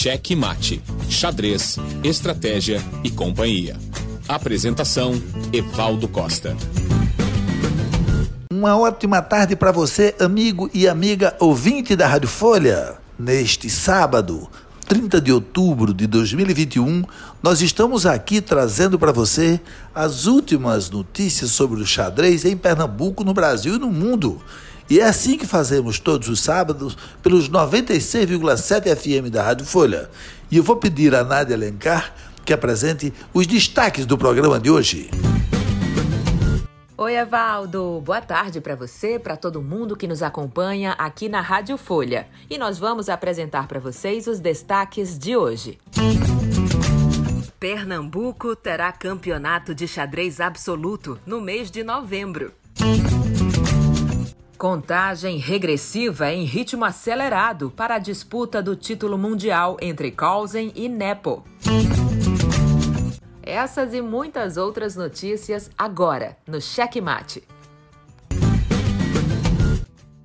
Cheque Mate, Xadrez, Estratégia e Companhia. Apresentação: Evaldo Costa. Uma ótima tarde para você, amigo e amiga ouvinte da Rádio Folha. Neste sábado, 30 de outubro de 2021, nós estamos aqui trazendo para você as últimas notícias sobre o xadrez em Pernambuco, no Brasil e no mundo. E é assim que fazemos todos os sábados pelos 96,7 FM da Rádio Folha. E eu vou pedir a Nádia Alencar que apresente os destaques do programa de hoje. Oi, Evaldo. Boa tarde para você, para todo mundo que nos acompanha aqui na Rádio Folha. E nós vamos apresentar para vocês os destaques de hoje. Pernambuco terá campeonato de xadrez absoluto no mês de novembro. Contagem regressiva em ritmo acelerado para a disputa do título mundial entre Carlsen e Nepo. Essas e muitas outras notícias agora no Cheque Mate.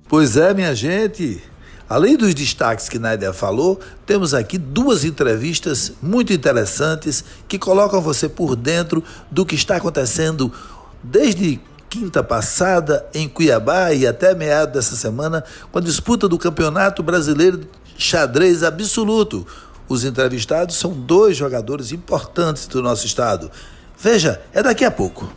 Pois é, minha gente. Além dos destaques que Nádia falou, temos aqui duas entrevistas muito interessantes que colocam você por dentro do que está acontecendo desde quinta passada em Cuiabá e até meado dessa semana com a disputa do Campeonato Brasileiro de Xadrez Absoluto. Os entrevistados são dois jogadores importantes do nosso estado. Veja, é daqui a pouco.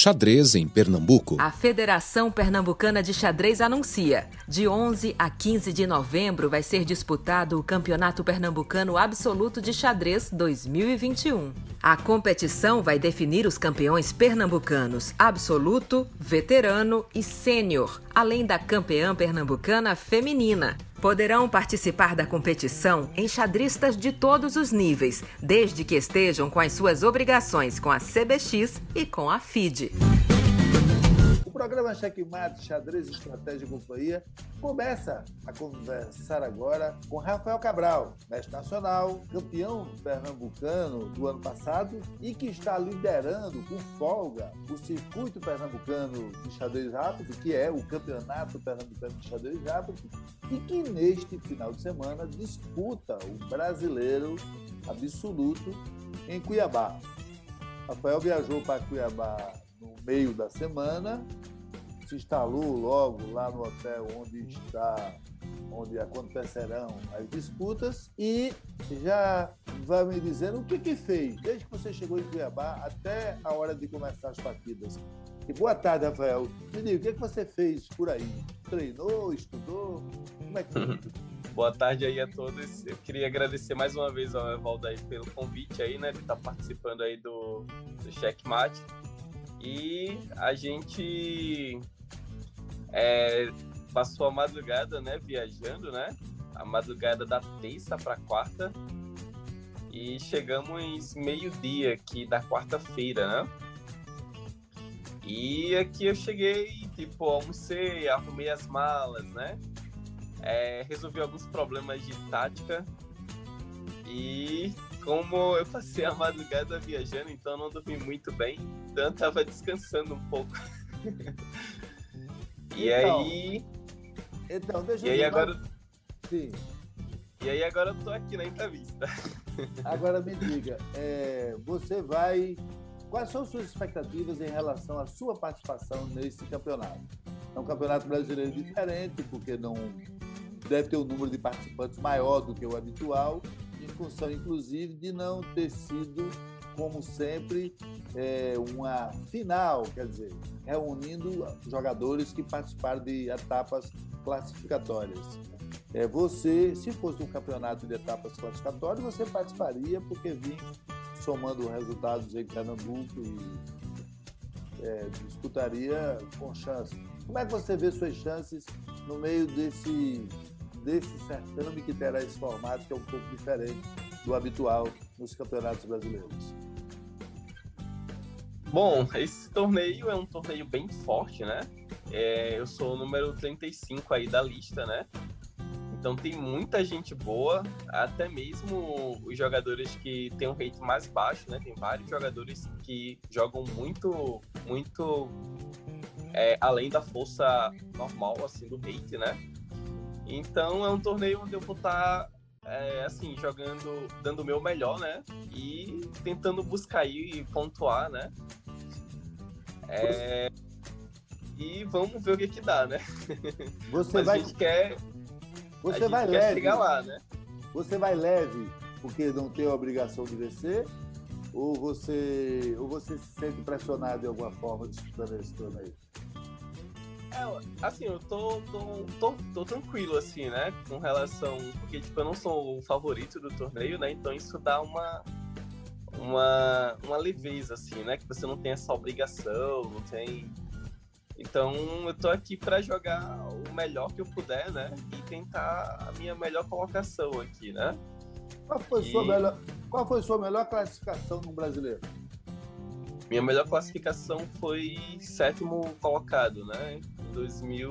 Xadrez em Pernambuco. A Federação Pernambucana de Xadrez anuncia: de 11 a 15 de novembro vai ser disputado o Campeonato Pernambucano Absoluto de Xadrez 2021. A competição vai definir os campeões pernambucanos absoluto, veterano e sênior, além da campeã pernambucana feminina. Poderão participar da competição enxadristas de todos os níveis, desde que estejam com as suas obrigações com a CBX e com a FIDE. Programa Checkmate, Xadrez, Estratégia e Companhia começa a conversar agora com Rafael Cabral, mestre nacional, campeão pernambucano do ano passado e que está liderando com folga o circuito pernambucano de xadrez rápido, que é o campeonato pernambucano de xadrez rápido, e que neste final de semana disputa o brasileiro absoluto em Cuiabá. Rafael viajou para Cuiabá meio da semana, se instalou logo lá no hotel onde está, onde acontecerão as disputas e já vai me dizendo o que que fez desde que você chegou em Cuiabá até a hora de começar as partidas. E boa tarde, Rafael. Me diga, o que, que você fez por aí? Treinou, estudou? Como é que foi? Boa tarde aí a todos. Eu queria agradecer mais uma vez ao Evaldo aí pelo convite aí, né, de estar participando aí do, do Checkmate. E a gente é, passou a madrugada, né, viajando, né? A madrugada da terça para quarta. E chegamos meio-dia aqui da quarta-feira, né? E aqui eu cheguei, tipo, almocei, arrumei as malas, né? É, resolvi alguns problemas de tática. E como eu passei a madrugada viajando, então não dormi muito bem, então eu tava descansando um pouco. e então, aí. Então, deixa e eu aí agora. Sim. E aí agora eu tô aqui na entrevista. Agora me diga, é, você vai. Quais são suas expectativas em relação à sua participação nesse campeonato? É um campeonato brasileiro diferente, porque não deve ter um número de participantes maior do que o habitual, função, inclusive, de não ter sido, como sempre, é, uma final, quer dizer, reunindo jogadores que participaram de etapas classificatórias. É, você, se fosse um campeonato de etapas classificatórias, você participaria, porque vinha somando resultados em Pernambuco e é, disputaria com chance. Como é que você vê suas chances no meio desse desse certame que terá esse formato que é um pouco diferente do habitual nos campeonatos brasileiros? Bom, esse torneio é um torneio bem forte, né? É, eu sou o número 35 aí da lista, né? Então tem muita gente boa, até mesmo os jogadores que têm um rate mais baixo, né? Tem vários jogadores que jogam muito, muito é, além da força normal, assim, do rate, né? Então é um torneio onde eu vou estar tá, é, assim, jogando, dando o meu melhor, né? E tentando buscar e pontuar, né? É, e vamos ver o que que dá, né? Você Mas vai... a gente quer, Você a vai quer leve. chegar lá, né? Você vai leve porque não tem a obrigação de vencer? Ou você, ou você se sente pressionado de alguma forma disputando esse torneio? É, assim, eu tô, tô, tô, tô, tranquilo, assim, né? Com relação. Porque, tipo, eu não sou o favorito do torneio, né? Então isso dá uma. Uma, uma leveza, assim, né? Que você não tem essa obrigação, não tem. Então eu tô aqui para jogar o melhor que eu puder, né? E tentar a minha melhor colocação aqui, né? Qual foi, E- sua melhor, qual foi sua melhor classificação no brasileiro? Minha melhor classificação foi sétimo colocado, né? Em 2000,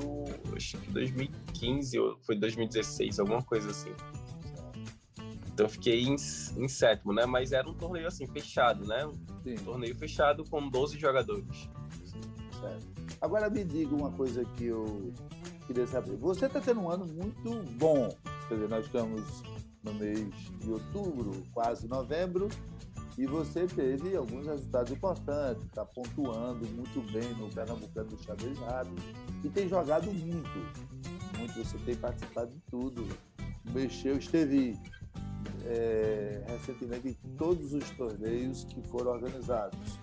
acho que 2015 ou foi 2016, alguma coisa assim. Então eu fiquei em, em sétimo, né? Mas era um torneio assim, fechado, né? Um Sim, torneio fechado com 12 jogadores. certo. Agora me diga uma coisa que eu queria saber. Você está tendo um ano muito bom. Quer dizer, nós estamos no mês de outubro, quase novembro, e você teve alguns resultados importantes, está pontuando muito bem no Pernambucano do Rápido e tem jogado muito. Muito, você tem participado de tudo. Mexeu, esteve é, recentemente em todos os torneios que foram organizados.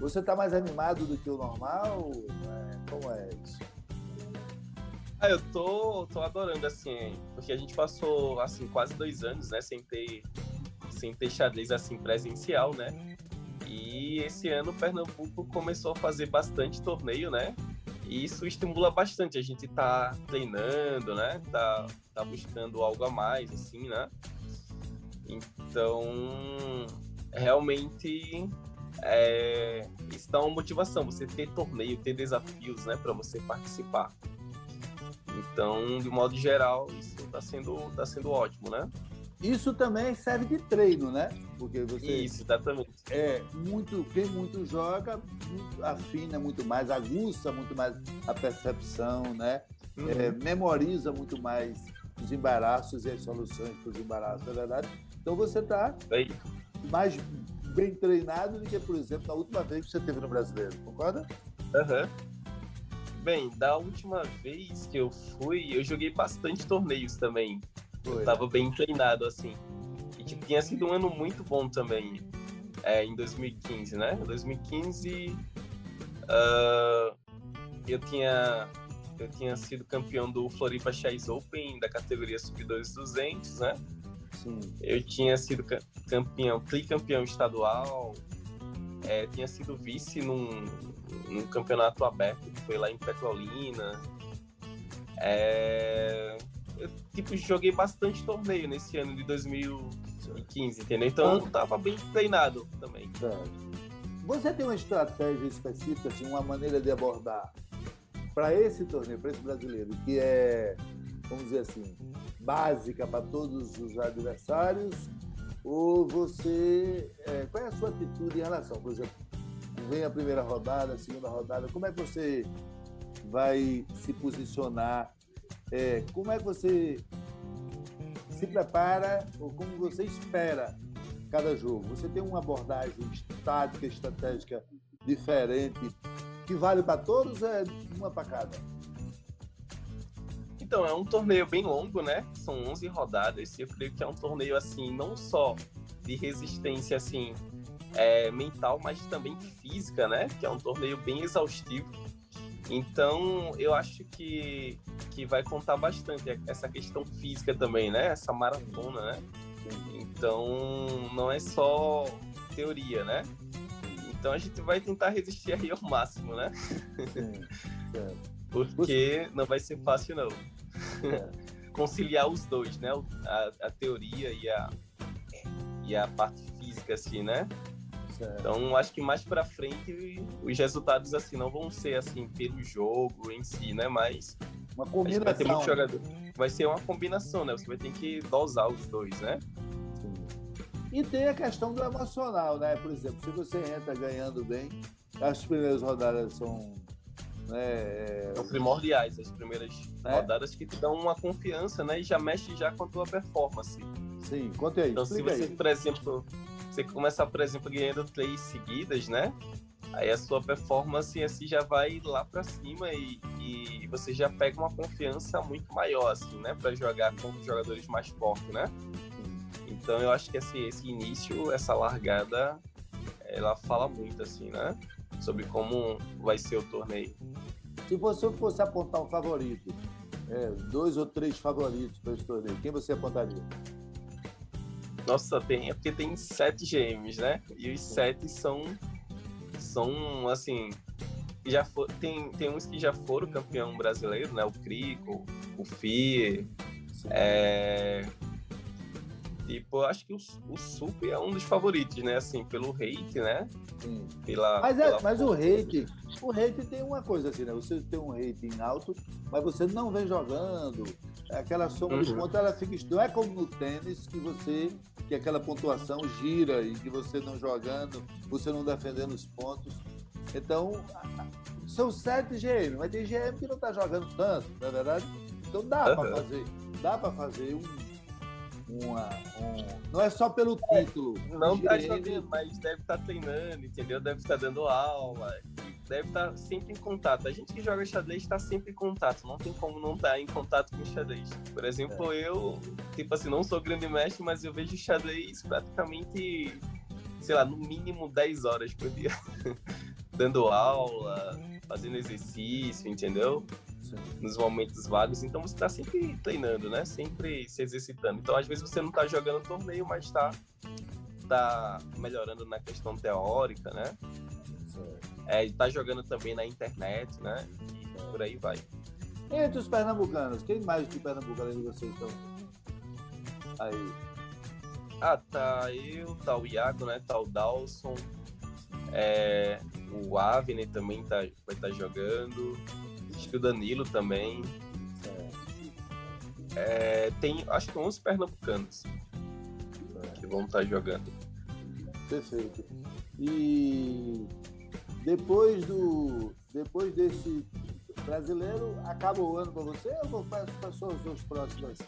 Você está mais animado do que o normal? É, como é isso? Ah, eu tô, tô adorando, assim, porque a gente passou, assim, quase dois anos, né, sem ter, sem ter xadrez, assim, presencial, né? E esse ano o Pernambuco começou a fazer bastante torneio, né? E isso estimula bastante. A gente tá treinando, né? Tá, tá buscando algo a mais, assim, né? Então, realmente, é, isso dá uma motivação. Você ter torneio, ter desafios, né? Para você participar. Então, de modo geral, isso está sendo, tá sendo ótimo, né? Isso também serve de treino, né? Porque você Isso, exatamente. é muito, quem muito joga, muito afina muito mais, aguça muito mais a percepção, né? Uhum. É, memoriza muito mais os embaraços e as soluções para os embaraços, não é verdade? Então você está mais bem treinado do que, por exemplo, na última vez que você teve no Brasileiro, concorda? Aham. Bem, da última vez que eu fui, eu joguei bastante torneios também. Foi. Tava bem treinado, assim. E tipo, tinha sido um ano muito bom também. É, em 2015, né? Em 2015 ah, eu tinha eu tinha sido campeão do Floripa Chess Open da categoria Sub-2 200, né? Sim. Eu tinha sido ca- campeão, tricampeão estadual, é, tinha sido vice num, num campeonato aberto que foi lá em Petrolina. É, eu tipo, joguei bastante torneio nesse ano de 2015, entendeu? Então eu tava bem treinado também. Certo. Você tem uma estratégia específica, assim, uma maneira de abordar para esse torneio, para esse brasileiro, que é, vamos dizer assim, básica para todos os adversários? Ou você. é, qual é a sua atitude em relação? Por exemplo, vem a primeira rodada, a segunda rodada, como é que você vai se posicionar? É, como é que você se prepara ou como você espera cada jogo? Você tem uma abordagem tática, estratégica diferente que vale para todos ou é uma para cada? Então, é um torneio bem longo, né? São 11 rodadas. Eu creio que é um torneio, assim, não só de resistência, assim, é, mental, mas também física, né? Que é um torneio bem exaustivo. Então, eu acho que, que vai contar bastante essa questão física também, né? Essa maratona, né? Então, não é só teoria, né? Então, a gente vai tentar resistir aí ao máximo, né? Porque não vai ser fácil, não. É. conciliar os dois, né? A, a teoria e a, e a parte física, assim, né? Então, acho que mais pra frente os resultados, assim, não vão ser, assim, pelo jogo em si, né? Mas Uma gente vai ter muito combinação. jogador. Vai ser uma combinação, né? Você vai ter que dosar os dois, né? Sim. E tem a questão do emocional, né? Por exemplo, se você entra ganhando bem, as primeiras rodadas são né? É, São primordiais as primeiras é. rodadas que te dão uma confiança, né? E já mexe já com a tua performance. Sim, conte aí. Então, se você, aí. por exemplo, você começar, por exemplo, ganhando três seguidas, né? Aí a sua performance assim já vai lá para cima e, e, você já pega uma confiança muito maior, assim, né? Para jogar com jogadores mais fortes, né? Então eu acho que esse, esse início, essa largada, ela fala muito, assim, né? Sobre como vai ser o torneio. Se você fosse apontar um favorito, é, dois ou três favoritos para esse torneio, quem você apontaria? Nossa, é porque tem sete GMs, né? E os sete são são, assim, já for, tem, tem uns que já foram campeão brasileiro, né? O Crico, o FIE. É, tipo, acho que o, o Sup é um dos favoritos, né? Assim, pelo hate, né? Sim. Pela, mas é, pela mas o hate, o hate tem uma coisa assim, né? Você tem um rating alto, mas você não vem jogando. Aquela soma uhum. de pontos, ela fica. Não é como no tênis que você que aquela pontuação gira e que você não jogando, você não defendendo os pontos. Então, são sete GM, mas tem GM que não está jogando tanto, não é verdade? Então dá uhum. para fazer, dá para fazer um, uma, um, não é só pelo título. Não está jogando, mas deve estar tá treinando, entendeu? Deve estar tá dando aula deve estar tá sempre em contato. A gente que joga xadrez está sempre em contato, não tem como não estar tá em contato com xadrez. Por exemplo, é. eu, tipo assim, não sou grande mestre, mas eu vejo xadrez praticamente, sei lá, no mínimo 10 horas por dia. Dando aula, fazendo exercício, entendeu? Nos momentos vagos. Então você está sempre treinando, né? Sempre se exercitando. Então às vezes você não está jogando torneio, mas está tá melhorando na questão teórica, né? É, tá jogando também na internet, né? E por aí vai. Entre os pernambucanos, quem mais de Pernambuco além de vocês estão? Aí. Ah, tá eu, tá o Iago, né? Tá o Dawson. É, o Avner também tá, vai estar tá jogando. Acho que o Danilo também. É, tem acho que 11 pernambucanos que vão estar tá jogando. Perfeito. E depois do depois desse brasileiro, acaba o ano para você ou quais são as suas próximas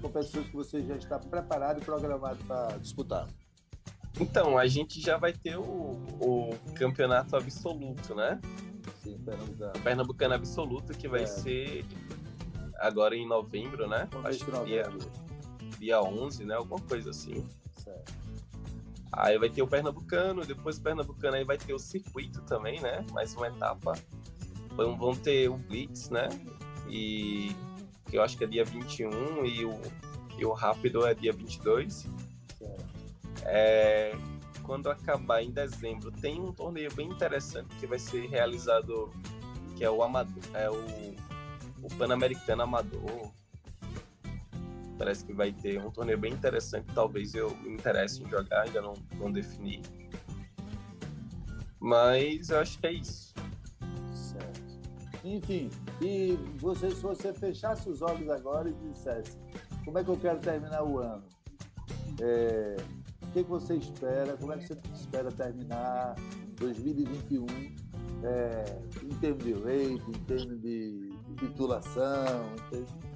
competições que você já está preparado e programado para disputar? Então, a gente já vai ter o, o campeonato absoluto, né? Sim, Pernambucano. Pernambucano absoluto, que vai é. ser agora em novembro, né? Acho que dia, dia 11, né? Alguma coisa assim. Aí vai ter o Pernambucano, depois o Pernambucano aí vai ter o circuito também, né? Mais uma etapa. Vão, ter o Blitz, né? E que eu acho que é dia 21 e o, e o Rápido é dia 22. É, quando acabar em dezembro, tem um torneio bem interessante que vai ser realizado, que é o, Amador, é o, o Pan-Americano Amador, Parece que vai ter um torneio bem interessante. Talvez eu me interesse em jogar, ainda não, não defini. Mas eu acho que é isso. Certo. Enfim, e você, se você fechasse os olhos agora e dissesse como é que eu quero terminar o ano? É, o que, que você espera? Como é que você espera terminar 2021 é, em termos de rate, em termos de titulação? Em termos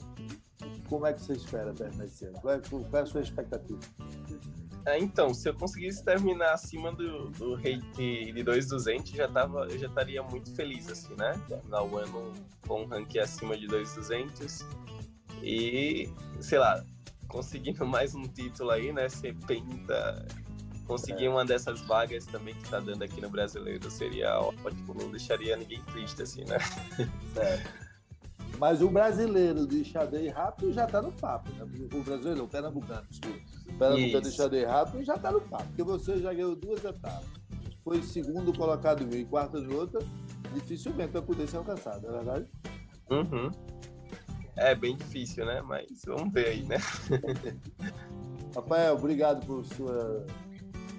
como é que você espera terminar esse ano? Qual é, qual é a sua expectativa? É, então, se eu conseguisse terminar acima do, do rate de 2,200, já tava, eu já estaria muito feliz, assim, né? Terminar o ano com um ranking acima de 2,200 e, sei lá, conseguindo mais um título aí, né? Ser penta, conseguir é. uma dessas vagas também que tá dando aqui no Brasileiro seria ótimo, não deixaria ninguém triste, assim, né? Certo. Mas o brasileiro de xadrez rápido já está no papo. Né? O brasileiro, o pernambucano, desculpa. O pernambucano de xadrez rápido já está no papo. Porque você já ganhou duas etapas. Foi segundo colocado em um e quarto de outra. Dificilmente vai poder ser alcançado, não é verdade? Uhum. É bem difícil, né? Mas vamos ver aí, né? Rafael, obrigado por sua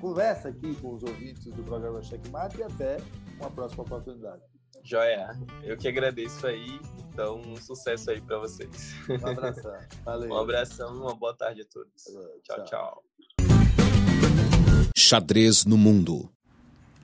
conversa aqui com os ouvintes do programa Checkmate e até uma próxima oportunidade. Joia, eu que agradeço aí. Então, um sucesso aí para vocês. Um abração. Valeu. um abração, uma boa tarde a todos. tchau. tchau. Xadrez no mundo.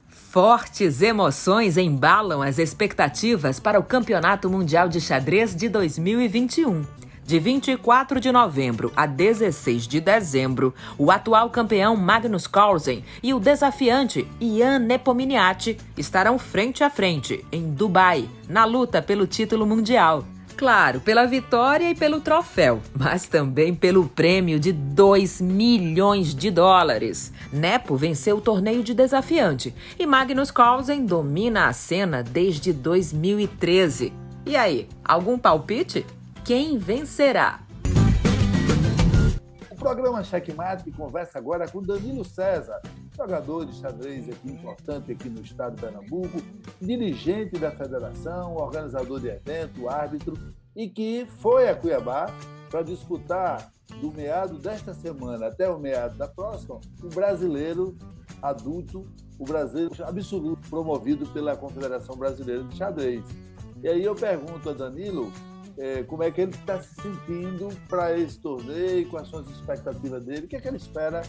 Fortes emoções embalam as expectativas para o Campeonato Mundial de Xadrez de 2021. De 24 de novembro a 16 de dezembro, o atual campeão Magnus Carlsen e o desafiante Ian Nepomniachtchi estarão frente a frente em Dubai, na luta pelo título mundial. Claro, pela vitória e pelo troféu, mas também pelo prêmio de 2 milhões de dólares. Nepo venceu o torneio de desafiante e Magnus Carlsen domina a cena desde 2013. E aí, algum palpite? Quem vencerá? O programa Checkmate conversa agora com Danilo César, jogador de xadrez aqui importante aqui no estado de Pernambuco, dirigente da federação, organizador de evento, árbitro, e que foi a Cuiabá para disputar do meado desta semana até o meado da próxima o brasileiro adulto, o brasileiro absoluto promovido pela Confederação Brasileira de Xadrez. E aí eu pergunto a Danilo é, como é que ele está se sentindo para esse torneio, quais são as expectativas dele, o que é que ele espera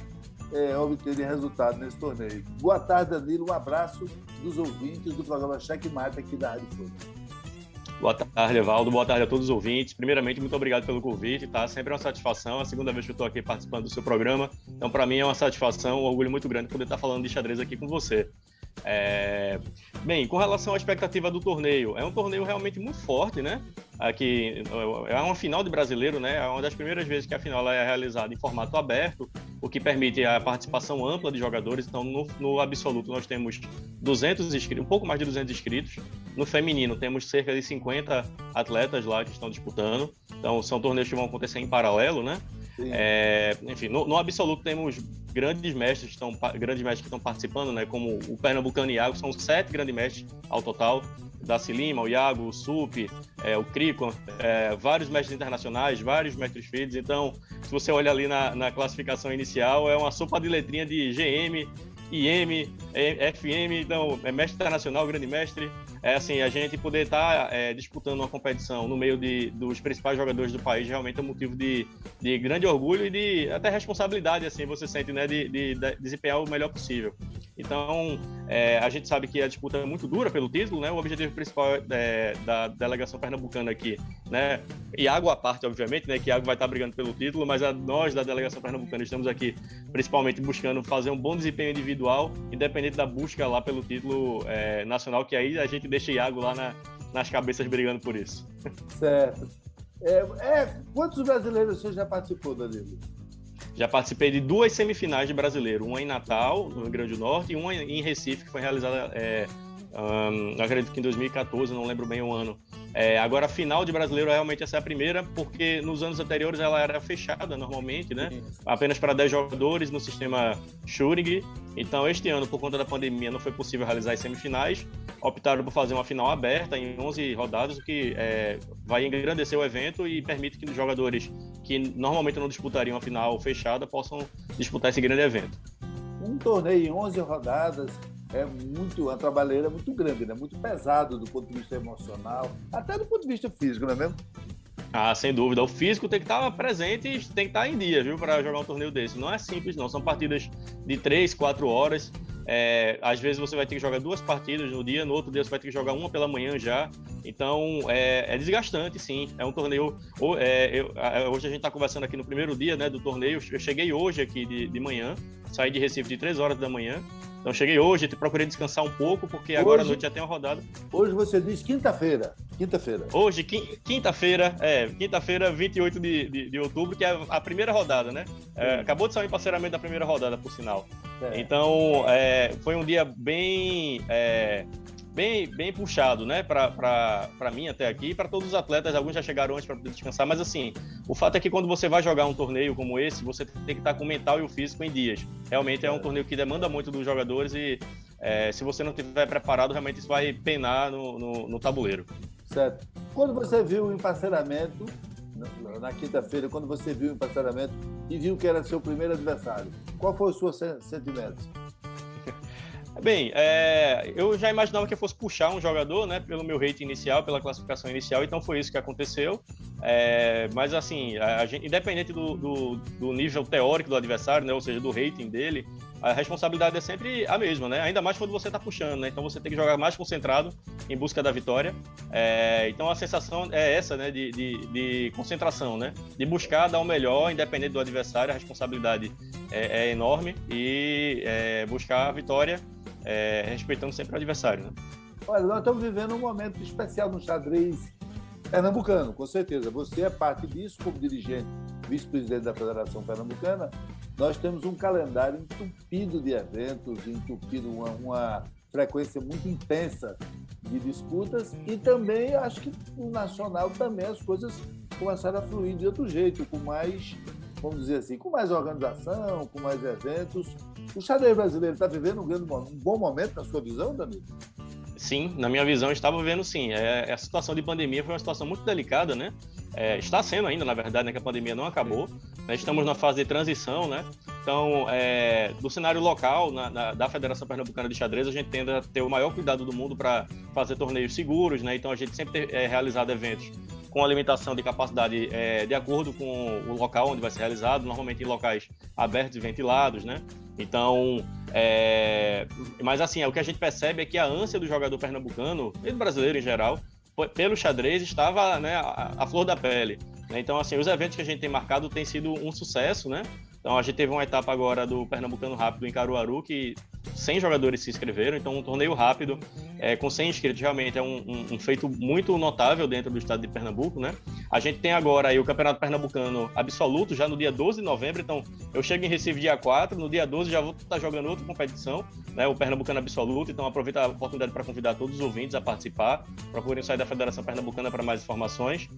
é, obter de resultado nesse torneio. Boa tarde, Danilo, um abraço dos ouvintes do programa Cheque Mate aqui da Rádio Folha. Boa tarde, Evaldo. Boa tarde a todos os ouvintes. Primeiramente, muito obrigado pelo convite, tá? Sempre é uma satisfação. É a segunda vez que eu estou aqui participando do seu programa. Então, para mim é uma satisfação, um orgulho muito grande poder estar falando de xadrez aqui com você. É... Bem, com relação à expectativa do torneio, é um torneio realmente muito forte, né? Aqui é uma final de brasileiro, né? É uma das primeiras vezes que a final é realizada em formato aberto, o que permite a participação ampla de jogadores. Então, no, no absoluto, nós temos 200 inscritos, um pouco mais de 200 inscritos. No feminino, temos cerca de 50 atletas lá que estão disputando. Então, são torneios que vão acontecer em paralelo, né? É, enfim, no, no, absoluto temos grandes mestres estão grandes mestres que estão participando, né? Como o Pernambucano Iago, são sete grandes mestres ao total. Daci Lima, o Iago, o Sup, é, o Crico, é, vários mestres internacionais, vários mestres filhos. Então, se você olha ali na, na classificação inicial, é uma sopa de letrinha de GM, IM, FM, então é mestre internacional, grande mestre. É assim, a gente poder estar tá, é, disputando uma competição no meio de, dos principais jogadores do país realmente é um motivo de, de grande orgulho e de até responsabilidade, assim, você sente, né, de, de, de desempenhar o melhor possível. Então, é, a gente sabe que a disputa é muito dura pelo título, né? O objetivo principal é, da delegação pernambucana aqui, né? Iago à parte, obviamente, né? Que Iago vai estar brigando pelo título, mas a, nós da delegação pernambucana estamos aqui principalmente buscando fazer um bom desempenho individual, independente da busca lá pelo título é, nacional, que aí a gente deixa Iago lá na, nas cabeças brigando por isso. Certo. É, é, quantos brasileiros você já participou, Danilo? Já participei de duas semifinais de brasileiro, uma em Natal, no Rio Grande do Norte, e uma em Recife, que foi realizada, é, um, acredito que em 2014, não lembro bem o ano. É, agora, a final de brasileiro realmente essa é a primeira, porque nos anos anteriores ela era fechada normalmente, né? Apenas para 10 jogadores no sistema Schuring. Então, este ano, por conta da pandemia, não foi possível realizar as semifinais. Optaram por fazer uma final aberta em 11 rodadas, o que é, vai engrandecer o evento e permite que os jogadores que normalmente não disputariam a final fechada possam disputar esse grande evento. Um torneio em 11 rodadas é muito, uma trabalheira muito grande, né? muito pesado do ponto de vista emocional, até do ponto de vista físico, não é mesmo? Ah, sem dúvida. O físico tem que estar presente e tem que estar em dia, viu, para jogar um torneio desse. Não é simples, não. São partidas de 3, 4 horas. É, às vezes você vai ter que jogar duas partidas no dia, no outro dia você vai ter que jogar uma pela manhã já. Então é, é desgastante, sim. É um torneio. É, eu, hoje a gente está conversando aqui no primeiro dia né, do torneio. Eu cheguei hoje aqui de, de manhã, saí de Recife de 3 horas da manhã. Então cheguei hoje, procurei descansar um pouco, porque hoje, agora à noite já tem uma rodada. Hoje você diz quinta-feira. Quinta-feira. Hoje, quinta-feira, é, quinta-feira, 28 de, de, de, outubro, que é a primeira rodada, né? É, acabou de sair o parceiramento da primeira rodada, por sinal. É. Então, é, foi um dia bem é, bem, bem puxado, né, para mim até aqui e para todos os atletas. Alguns já chegaram antes para poder descansar, mas assim, o fato é que quando você vai jogar um torneio como esse, você tem que estar com o mental e o físico em dias. Realmente é um torneio que demanda muito dos jogadores e é, se você não estiver preparado, realmente isso vai penar no, no, no tabuleiro. Certo. Quando você viu o emparceramento, na quinta-feira, quando você viu o emparceramento e viu que era seu primeiro adversário, qual foi o seu sentimento? Bem, é, eu já imaginava que eu fosse puxar um jogador, né, pelo meu rate inicial, pela classificação inicial, então foi isso que aconteceu. É, mas assim, gente, independente do, do, do, nível teórico do adversário, né, ou seja, do rating dele, a responsabilidade é sempre a mesma, né? Ainda mais quando você está puxando, né? Então você tem que jogar mais concentrado em busca da vitória. É, então a sensação é essa, né? De, de, de, concentração, né? De buscar dar o melhor, independente do adversário, a responsabilidade é, é enorme e é, buscar a vitória é, respeitando sempre o adversário, né? Olha, nós estamos vivendo um momento especial no xadrez pernambucano, com certeza. Você é parte disso como dirigente, vice-presidente da Federação Pernambucana. Nós temos um calendário entupido de eventos, entupido uma, uma frequência muito intensa de disputas e também acho que no nacional também as coisas começaram a fluir de outro jeito, com mais, vamos dizer assim, com mais organização, com mais eventos. O xadrez brasileiro está vivendo um, um bom momento na sua visão, Danilo? Sim, na minha visão, estava vivendo sim. É, a situação de pandemia foi uma situação muito delicada, né? É, está sendo ainda, na verdade, né, que a pandemia não acabou. Né? Estamos na fase de transição, né? Então, é, do cenário local na, na, da Federação Pernambucana de Xadrez, a gente tende a ter o maior cuidado do mundo para fazer torneios seguros, né? Então, a gente sempre tem é, realizado eventos com alimentação de capacidade é, de acordo com o local onde vai ser realizado, normalmente em locais abertos e ventilados, né? Então, é... mas assim, é, o que a gente percebe é que a ânsia do jogador pernambucano, e do brasileiro em geral, pelo xadrez estava né, a, a flor da pele. Né? Então, assim, os eventos que a gente tem marcado têm sido um sucesso, né? Então a gente teve uma etapa agora do Pernambucano Rápido em Caruaru, que 100 jogadores se inscreveram, então um torneio rápido, é, com 100 inscritos, realmente é um, um, um, feito muito notável dentro do estado de Pernambuco, né? A gente tem agora aí o Campeonato Pernambucano Absoluto, já no dia 12 de novembro, então eu chego em Recife dia 4, no dia 12 já vou estar jogando outra competição, né? O Pernambucano Absoluto, então aproveita a oportunidade para convidar todos os ouvintes a participar, procurem sair da Federação Pernambucana para mais informações.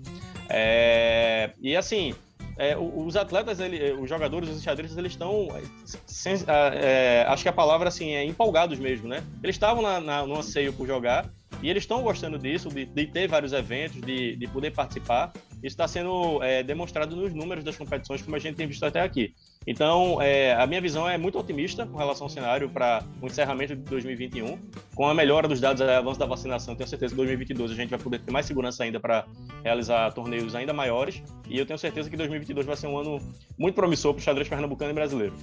É, e assim, é, os atletas, ele, os jogadores, os xadristas, eles estão, é, acho que a palavra assim é empolgados mesmo, né? Eles estavam na, na, no anseio por jogar e eles estão gostando disso, de, de, ter vários eventos, de, de poder participar. Isso está sendo é, demonstrado nos números das competições, como a gente tem visto até aqui. Então, é, a minha visão é muito otimista com relação ao cenário para o encerramento de 2021. Com a melhora dos dados e avanço da vacinação, tenho certeza que em 2022 a gente vai poder ter mais segurança ainda para realizar torneios ainda maiores. E eu tenho certeza que 2022 vai ser um ano muito promissor para o xadrez pernambucano e brasileiro.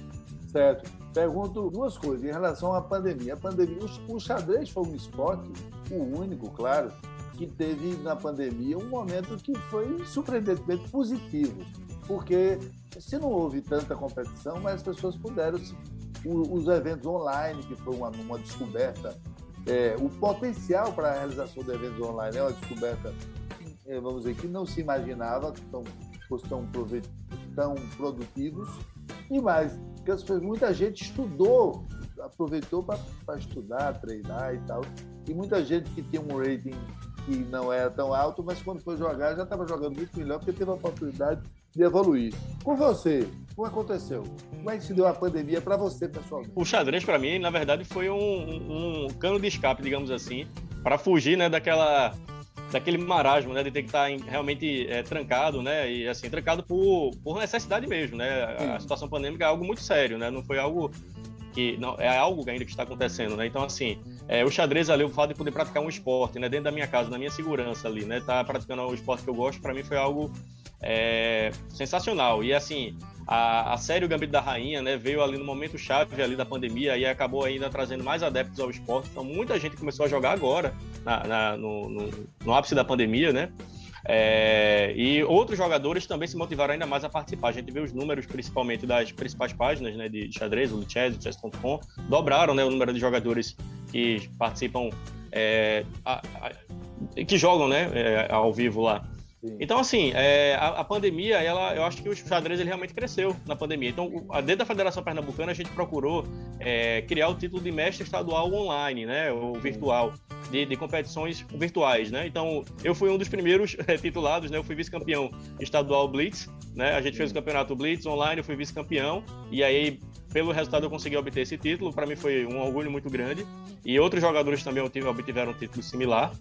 Certo. Pergunto duas coisas em relação à pandemia. A pandemia, o xadrez foi um esporte, o único, claro, que teve na pandemia um momento que foi surpreendentemente positivo, porque se não houve tanta competição, mas as pessoas puderam os eventos online, que foi uma, uma descoberta, é, o potencial para a realização de eventos online é uma descoberta, é, vamos dizer, que não se imaginava tão, tão, tão produtivos, e mais, que muita gente estudou, aproveitou para estudar, treinar e tal, e muita gente que tem um rating que não era tão alto, mas quando foi jogar já estava jogando muito melhor, porque teve a oportunidade de evoluir. Com você, como aconteceu? Como é que se deu a pandemia para você, pessoalmente? O xadrez, para mim, na verdade, foi um, um, um, cano de escape, digamos assim, para fugir né, daquela daquele marasmo, né, de ter que estar tá realmente é, trancado, né, e assim, trancado por, por necessidade mesmo, né, a, a situação pandêmica é algo muito sério, né, não foi algo que não é algo ainda que está acontecendo, né? Então assim, é, o xadrez ali, o fato de poder praticar um esporte, né, dentro da minha casa, na minha segurança ali, né, tá praticando o esporte que eu gosto, para mim foi algo é, sensacional. E assim, a, a série O Gambito da Rainha, né, veio ali no momento chave ali da pandemia e acabou ainda trazendo mais adeptos ao esporte. Então muita gente começou a jogar agora, na, na no, no, no ápice da pandemia, né? É, e outros jogadores também se motivaram ainda mais a participar. A gente vê os números, principalmente das principais páginas né, de xadrez, o Chess, o Chess.com, dobraram né, o número de jogadores que participam, é, a, a, que jogam né, é, ao vivo lá. Então, assim, é, a, a, pandemia, ela, eu acho que o xadrez ele realmente cresceu na pandemia. Então, dentro da Federação Pernambucana, a gente procurou é, criar o título de mestre estadual online, né, ou virtual, de, de, competições virtuais, né. Então, eu fui um dos primeiros é, titulados, né, eu fui vice-campeão estadual Blitz, né, a gente fez o campeonato Blitz online, eu fui vice-campeão, e aí pelo resultado eu consegui obter esse título, para mim foi um orgulho muito grande. E outros jogadores também obtiveram um título similar.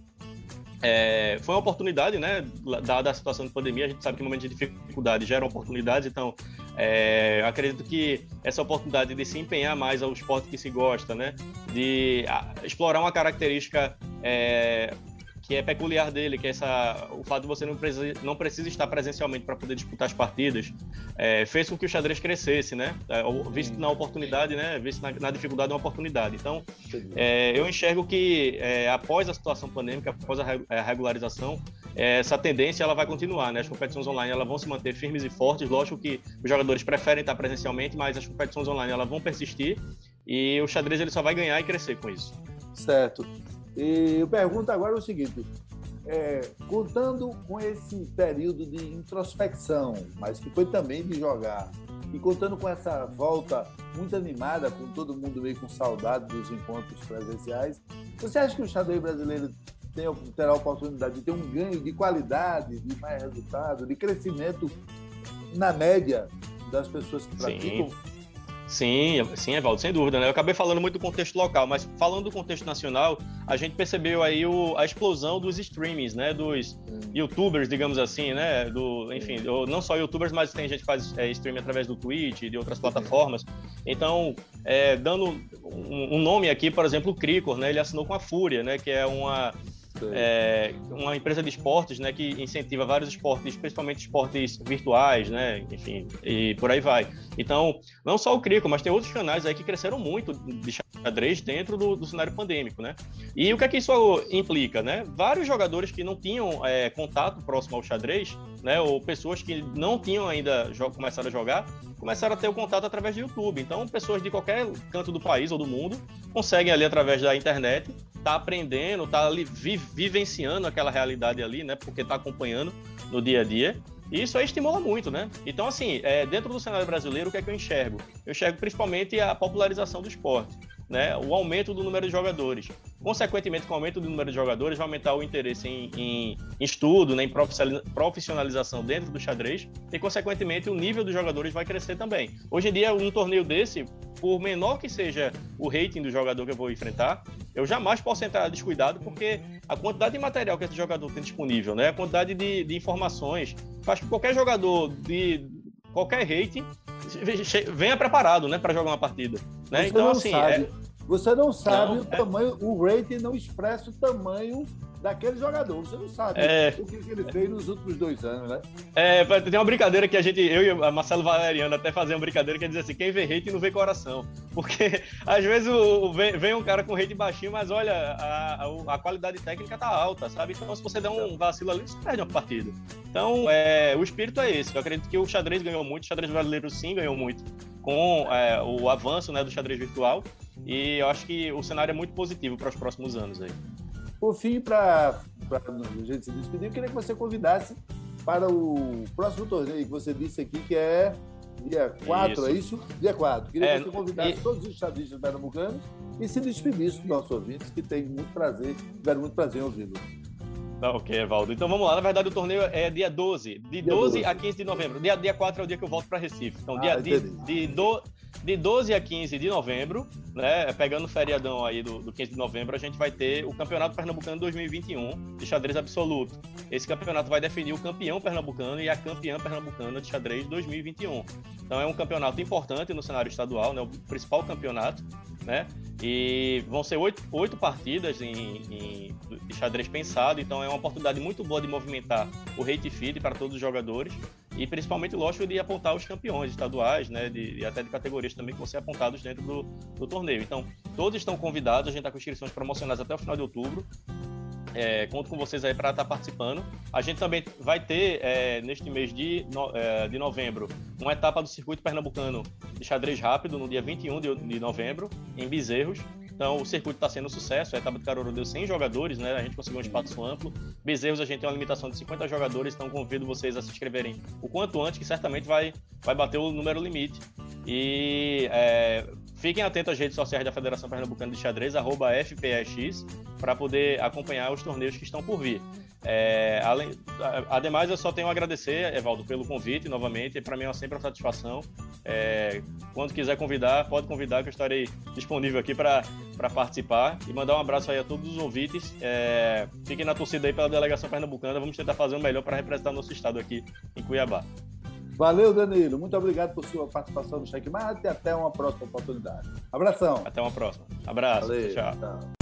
É, foi uma oportunidade, né? Dada a situação de pandemia, a gente sabe que momentos de dificuldade geram oportunidades, então é, acredito que essa oportunidade de se empenhar mais ao esporte que se gosta, né? De explorar uma característica é, que é peculiar dele, que é essa, o fato de você não precisa, não precisa estar presencialmente para poder disputar as partidas, é, fez com que o xadrez crescesse, né? É, visto na oportunidade, né? Visto na, na dificuldade, uma oportunidade. Então, é, eu enxergo que é, após a situação pandêmica, após a, a regularização, é, essa tendência ela vai continuar, né? As competições online elas vão se manter firmes e fortes. Lógico que os jogadores preferem estar presencialmente, mas as competições online elas vão persistir e o xadrez ele só vai ganhar e crescer com isso. Certo. E eu pergunto agora o seguinte: é, contando com esse período de introspecção, mas que foi também de jogar, e contando com essa volta muito animada, com todo mundo meio com saudade dos encontros presenciais, você acha que o xadrez brasileiro tem, terá a oportunidade de ter um ganho de qualidade, de mais resultado, de crescimento na média das pessoas que praticam? Sim. Sim, Evaldo, sem dúvida, né? Eu acabei falando muito do contexto local, mas falando do contexto nacional, a gente percebeu aí o, a explosão dos streamings, né? Dos hum. youtubers, digamos assim, né? Do, enfim, não só youtubers, mas tem gente que faz é, streaming através do Twitch e de outras plataformas. Então, é, dando um, um, nome aqui, por exemplo, o Cricor, né? Ele assinou com a Fúria, né? Que é uma é, uma empresa de esportes, né, que incentiva vários esportes, principalmente esportes virtuais, né, enfim, e por aí vai. Então, não só o Crico, mas tem outros canais aí que cresceram muito de xadrez dentro do, do cenário pandêmico, né? E o que é que isso implica, né? Vários jogadores que não tinham é, contato próximo ao xadrez, né, ou pessoas que não tinham ainda começado a jogar, começaram a ter o contato através do YouTube. Então, pessoas de qualquer canto do país ou do mundo conseguem ali através da internet tá aprendendo, tá ali vi, vivenciando aquela realidade ali, né? Porque tá acompanhando no dia a dia. E isso aí estimula muito, né? Então, assim, é, dentro do cenário brasileiro, o que é que eu enxergo? Eu enxergo principalmente a popularização do esporte né, o aumento do número de jogadores. Consequentemente, com o aumento do número de jogadores, vai aumentar o interesse em, em estudo, né, em profissionalização dentro do xadrez, e, consequentemente, o nível dos jogadores vai crescer também. Hoje em dia, um torneio desse, por menor que seja o rating do jogador que eu vou enfrentar, eu jamais posso entrar descuidado, porque a quantidade de material que esse jogador tem disponível, né, a quantidade de, de informações, faz que qualquer jogador de qualquer rating venha preparado, né, para jogar uma partida. Né? Então, assim, é... você não sabe não, o é tamanho, o rating não expressa o tamanho daquele jogador. Você não sabe é... o que, ele fez nos últimos dois anos, né? É, tem uma brincadeira que a gente, eu e a Marcelo Valeriano até fazia uma brincadeira que é dizer assim, quem vê hate não vê coração. Porque às vezes o, vem, vem, um cara com hate baixinho, mas olha, a, a, a, qualidade técnica tá alta, sabe? Então se você der um vacilo ali, você perde uma partida. Então, é, o espírito é esse. Eu acredito que o xadrez ganhou muito, o xadrez brasileiro sim ganhou muito com é, o avanço né, do xadrez virtual. E eu acho que o cenário é muito positivo para os próximos anos aí. Por fim, para a gente se despedir, eu queria que você convidasse para o próximo torneio que você disse aqui, que é dia 4, é isso? Dia 4. Queria é, que você convidasse e... todos os estadistas pernambucanos e se despedisse dos nossos ouvintes, que tem muito prazer, tiveram muito prazer em ouvi-lo. Tá, ok, Evaldo. Então vamos lá. Na verdade, o torneio é dia 12. De dia 12, 12, a 15 de novembro. Dia, dia 4 é o dia que eu volto para Recife. Então, ah, dia de, de, do, de 12 a 15 de novembro, né? Pegando o feriadão aí do, do 15 de novembro, a gente vai ter o Campeonato Pernambucano 2021 de xadrez absoluto. Esse campeonato vai definir o campeão pernambucano e a campeã pernambucana de xadrez 2021. Então é um campeonato importante no cenário estadual, né? O principal campeonato, né? E vão ser oito, oito partidas em, em, de xadrez pensado, então é uma oportunidade muito boa de movimentar o rate feed para todos os jogadores e principalmente, lógico, de apontar os campeões estaduais, né, de, e até de categorias também que vão ser apontados dentro do, do torneio. Então, todos estão convidados, a gente está com inscrições promocionais até o final de outubro. É, conto com vocês aí para estar tá participando. A gente também vai ter, é, neste mês de, no, é, de novembro, uma etapa do circuito pernambucano de xadrez rápido, no dia 21 de, de novembro, em Bezerros. Então, o circuito está sendo um sucesso. A etapa do Caruru deu 100 jogadores, né? A gente conseguiu um espaço amplo. Bezerros, a gente tem uma limitação de 50 jogadores, então convido vocês a se inscreverem o quanto antes, que certamente vai, vai bater o número limite. E é, Fiquem atentos às redes sociais da Federação Pernambucana de Xadrez, arroba FPX, para poder acompanhar os torneios que estão por vir. É, além, ademais, eu só tenho a agradecer, Evaldo, pelo convite novamente. Para mim é sempre uma satisfação. É, quando quiser convidar, pode convidar, que eu estarei disponível aqui para participar. E mandar um abraço aí a todos os ouvintes. É, fiquem na torcida aí pela delegação pernambucana. Vamos tentar fazer o melhor para representar nosso estado aqui em Cuiabá. Valeu, Danilo. Muito obrigado por sua participação no Checkmate e até uma próxima oportunidade. Abração. Até uma próxima. Abraço. Valeu, tchau. tchau.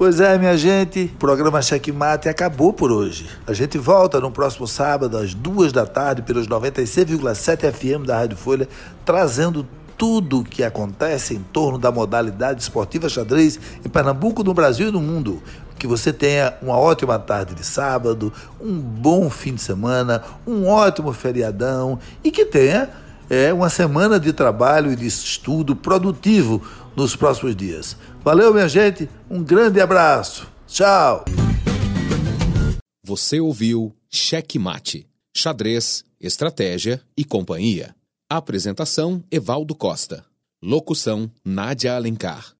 Pois é, minha gente, o programa Checkmate acabou por hoje. A gente volta no próximo sábado, às duas da tarde, pelos 96,7 FM da Rádio Folha, trazendo tudo o que acontece em torno da modalidade esportiva xadrez em Pernambuco, no Brasil e no mundo. Que você tenha uma ótima tarde de sábado, um bom fim de semana, um ótimo feriadão e que tenha é, uma semana de trabalho e de estudo produtivo nos próximos dias. Valeu, minha gente. Um grande abraço. Tchau. Você ouviu Cheque Mate, xadrez, estratégia e companhia. Apresentação: Evaldo Costa. Locução: Nádia Alencar.